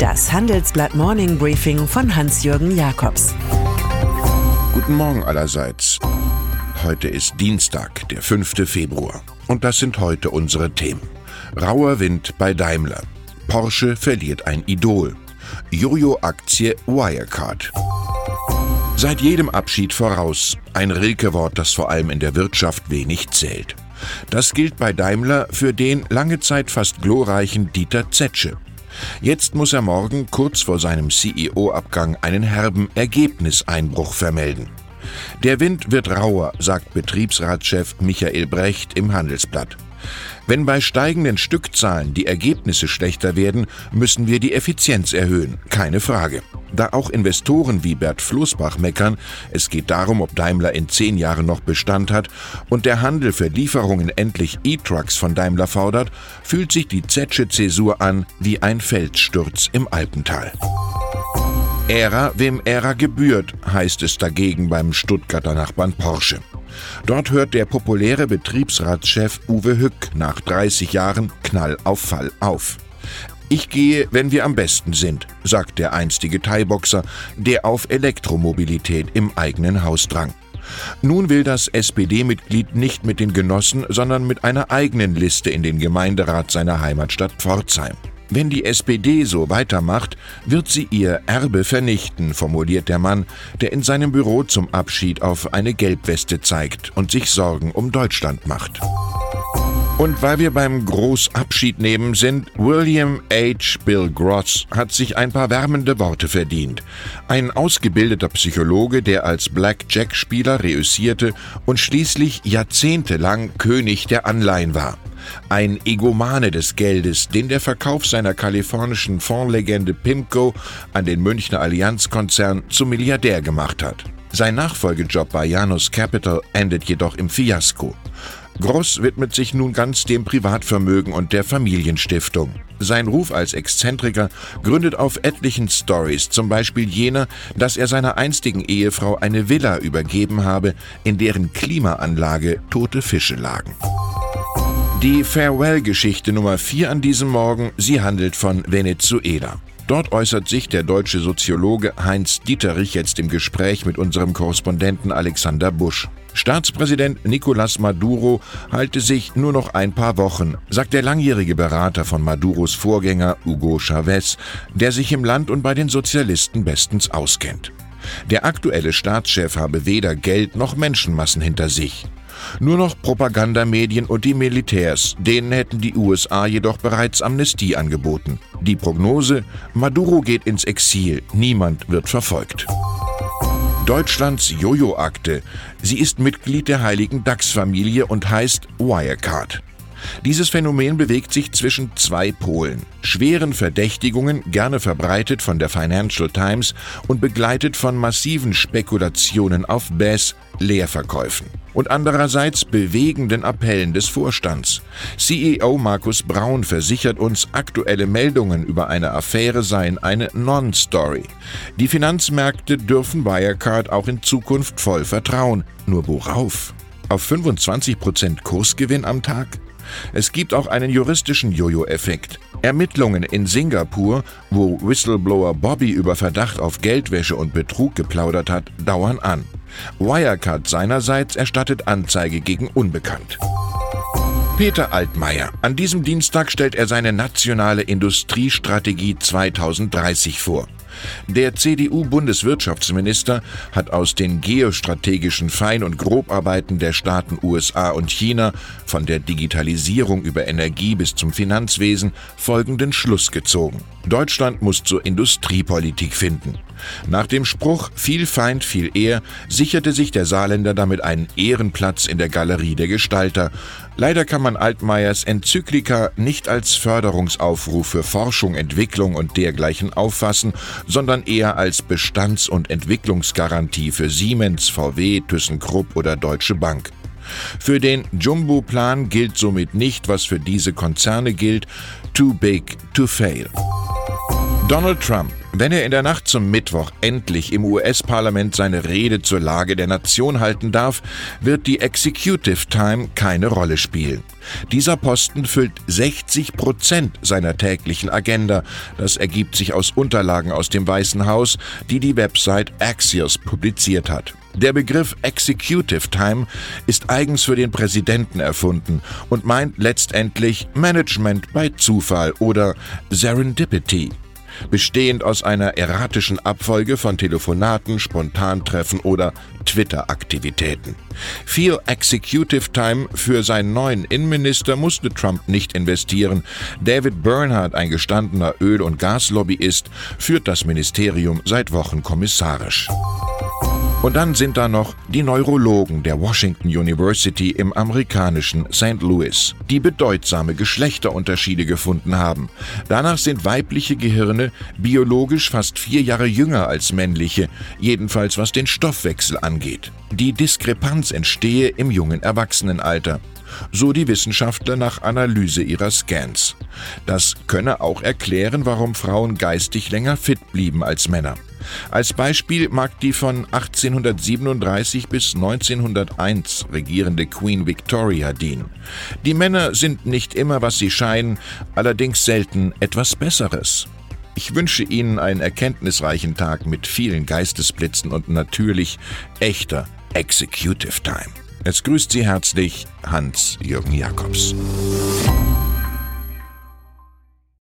Das Handelsblatt Morning Briefing von Hans-Jürgen Jakobs. Guten Morgen allerseits. Heute ist Dienstag, der 5. Februar. Und das sind heute unsere Themen. Rauer Wind bei Daimler. Porsche verliert ein Idol. Jojo-Aktie Wirecard. Seit jedem Abschied voraus. Ein Rilke-Wort, das vor allem in der Wirtschaft wenig zählt. Das gilt bei Daimler für den lange Zeit fast glorreichen Dieter Zetsche. Jetzt muss er morgen kurz vor seinem CEO-Abgang einen herben Ergebniseinbruch vermelden. Der Wind wird rauer, sagt Betriebsratschef Michael Brecht im Handelsblatt. Wenn bei steigenden Stückzahlen die Ergebnisse schlechter werden, müssen wir die Effizienz erhöhen, keine Frage. Da auch Investoren wie Bert Floßbach meckern, es geht darum, ob Daimler in zehn Jahren noch Bestand hat und der Handel für Lieferungen endlich E-Trucks von Daimler fordert, fühlt sich die Zetsche Zäsur an wie ein Felssturz im Alpental. Ära, wem Ära gebührt, heißt es dagegen beim Stuttgarter Nachbarn Porsche. Dort hört der populäre Betriebsratschef Uwe Hück nach 30 Jahren Knall auf Fall auf. Ich gehe, wenn wir am besten sind, sagt der einstige Thai-Boxer, der auf Elektromobilität im eigenen Haus drang. Nun will das SPD-Mitglied nicht mit den Genossen, sondern mit einer eigenen Liste in den Gemeinderat seiner Heimatstadt Pforzheim. Wenn die SPD so weitermacht, wird sie ihr Erbe vernichten, formuliert der Mann, der in seinem Büro zum Abschied auf eine Gelbweste zeigt und sich Sorgen um Deutschland macht. Und weil wir beim Großabschied nehmen sind, William H. Bill Gross hat sich ein paar wärmende Worte verdient. Ein ausgebildeter Psychologe, der als Blackjack-Spieler reüssierte und schließlich jahrzehntelang König der Anleihen war. Ein Egomane des Geldes, den der Verkauf seiner kalifornischen Fondslegende Pimco an den Münchner Allianzkonzern zum Milliardär gemacht hat. Sein Nachfolgejob bei Janus Capital endet jedoch im Fiasko. Gross widmet sich nun ganz dem Privatvermögen und der Familienstiftung. Sein Ruf als Exzentriker gründet auf etlichen Stories, zum Beispiel jener, dass er seiner einstigen Ehefrau eine Villa übergeben habe, in deren Klimaanlage tote Fische lagen. Die Farewell-Geschichte Nummer 4 an diesem Morgen, sie handelt von Venezuela. Dort äußert sich der deutsche Soziologe Heinz Dieterich jetzt im Gespräch mit unserem Korrespondenten Alexander Busch. Staatspräsident Nicolás Maduro halte sich nur noch ein paar Wochen, sagt der langjährige Berater von Maduros Vorgänger Hugo Chavez, der sich im Land und bei den Sozialisten bestens auskennt. Der aktuelle Staatschef habe weder Geld noch Menschenmassen hinter sich. Nur noch Propagandamedien und die Militärs, denen hätten die USA jedoch bereits Amnestie angeboten. Die Prognose, Maduro geht ins Exil, niemand wird verfolgt. Deutschlands Jojo-Akte. Sie ist Mitglied der heiligen DAX-Familie und heißt Wirecard. Dieses Phänomen bewegt sich zwischen zwei Polen. Schweren Verdächtigungen, gerne verbreitet von der Financial Times und begleitet von massiven Spekulationen auf Bass, Leerverkäufen. Und andererseits bewegenden Appellen des Vorstands. CEO Markus Braun versichert uns, aktuelle Meldungen über eine Affäre seien eine Non-Story. Die Finanzmärkte dürfen Wirecard auch in Zukunft voll vertrauen. Nur worauf? Auf 25% Kursgewinn am Tag? Es gibt auch einen juristischen Jojo-Effekt. Ermittlungen in Singapur, wo Whistleblower Bobby über Verdacht auf Geldwäsche und Betrug geplaudert hat, dauern an. Wirecard seinerseits erstattet Anzeige gegen Unbekannt. Peter Altmaier. An diesem Dienstag stellt er seine nationale Industriestrategie 2030 vor. Der CDU-Bundeswirtschaftsminister hat aus den geostrategischen Fein- und Grobarbeiten der Staaten USA und China, von der Digitalisierung über Energie bis zum Finanzwesen, folgenden Schluss gezogen. Deutschland muss zur Industriepolitik finden. Nach dem Spruch viel Feind, viel Ehr sicherte sich der Saarländer damit einen Ehrenplatz in der Galerie der Gestalter. Leider kann man Altmaiers Enzyklika nicht als Förderungsaufruf für Forschung, Entwicklung und dergleichen auffassen, sondern eher als Bestands- und Entwicklungsgarantie für Siemens, VW, ThyssenKrupp oder Deutsche Bank. Für den Jumbo-Plan gilt somit nicht, was für diese Konzerne gilt, too big to fail. Donald Trump Wenn er in der Nacht zum Mittwoch endlich im US-Parlament seine Rede zur Lage der Nation halten darf, wird die Executive Time keine Rolle spielen. Dieser Posten füllt 60 Prozent seiner täglichen Agenda. Das ergibt sich aus Unterlagen aus dem Weißen Haus, die die Website Axios publiziert hat. Der Begriff Executive Time ist eigens für den Präsidenten erfunden und meint letztendlich Management bei Zufall oder Serendipity bestehend aus einer erratischen Abfolge von Telefonaten, Spontantreffen oder Twitter-Aktivitäten. Viel Executive Time für seinen neuen Innenminister musste Trump nicht investieren. David Bernhardt, ein gestandener Öl- und Gaslobbyist, führt das Ministerium seit Wochen kommissarisch. Und dann sind da noch die Neurologen der Washington University im amerikanischen St. Louis, die bedeutsame Geschlechterunterschiede gefunden haben. Danach sind weibliche Gehirne biologisch fast vier Jahre jünger als männliche, jedenfalls was den Stoffwechsel angeht. Die Diskrepanz entstehe im jungen Erwachsenenalter so die Wissenschaftler nach Analyse ihrer Scans. Das könne auch erklären, warum Frauen geistig länger fit blieben als Männer. Als Beispiel mag die von 1837 bis 1901 regierende Queen Victoria dienen. Die Männer sind nicht immer, was sie scheinen, allerdings selten etwas Besseres. Ich wünsche Ihnen einen erkenntnisreichen Tag mit vielen Geistesblitzen und natürlich echter Executive Time. Es grüßt Sie herzlich Hans-Jürgen Jakobs.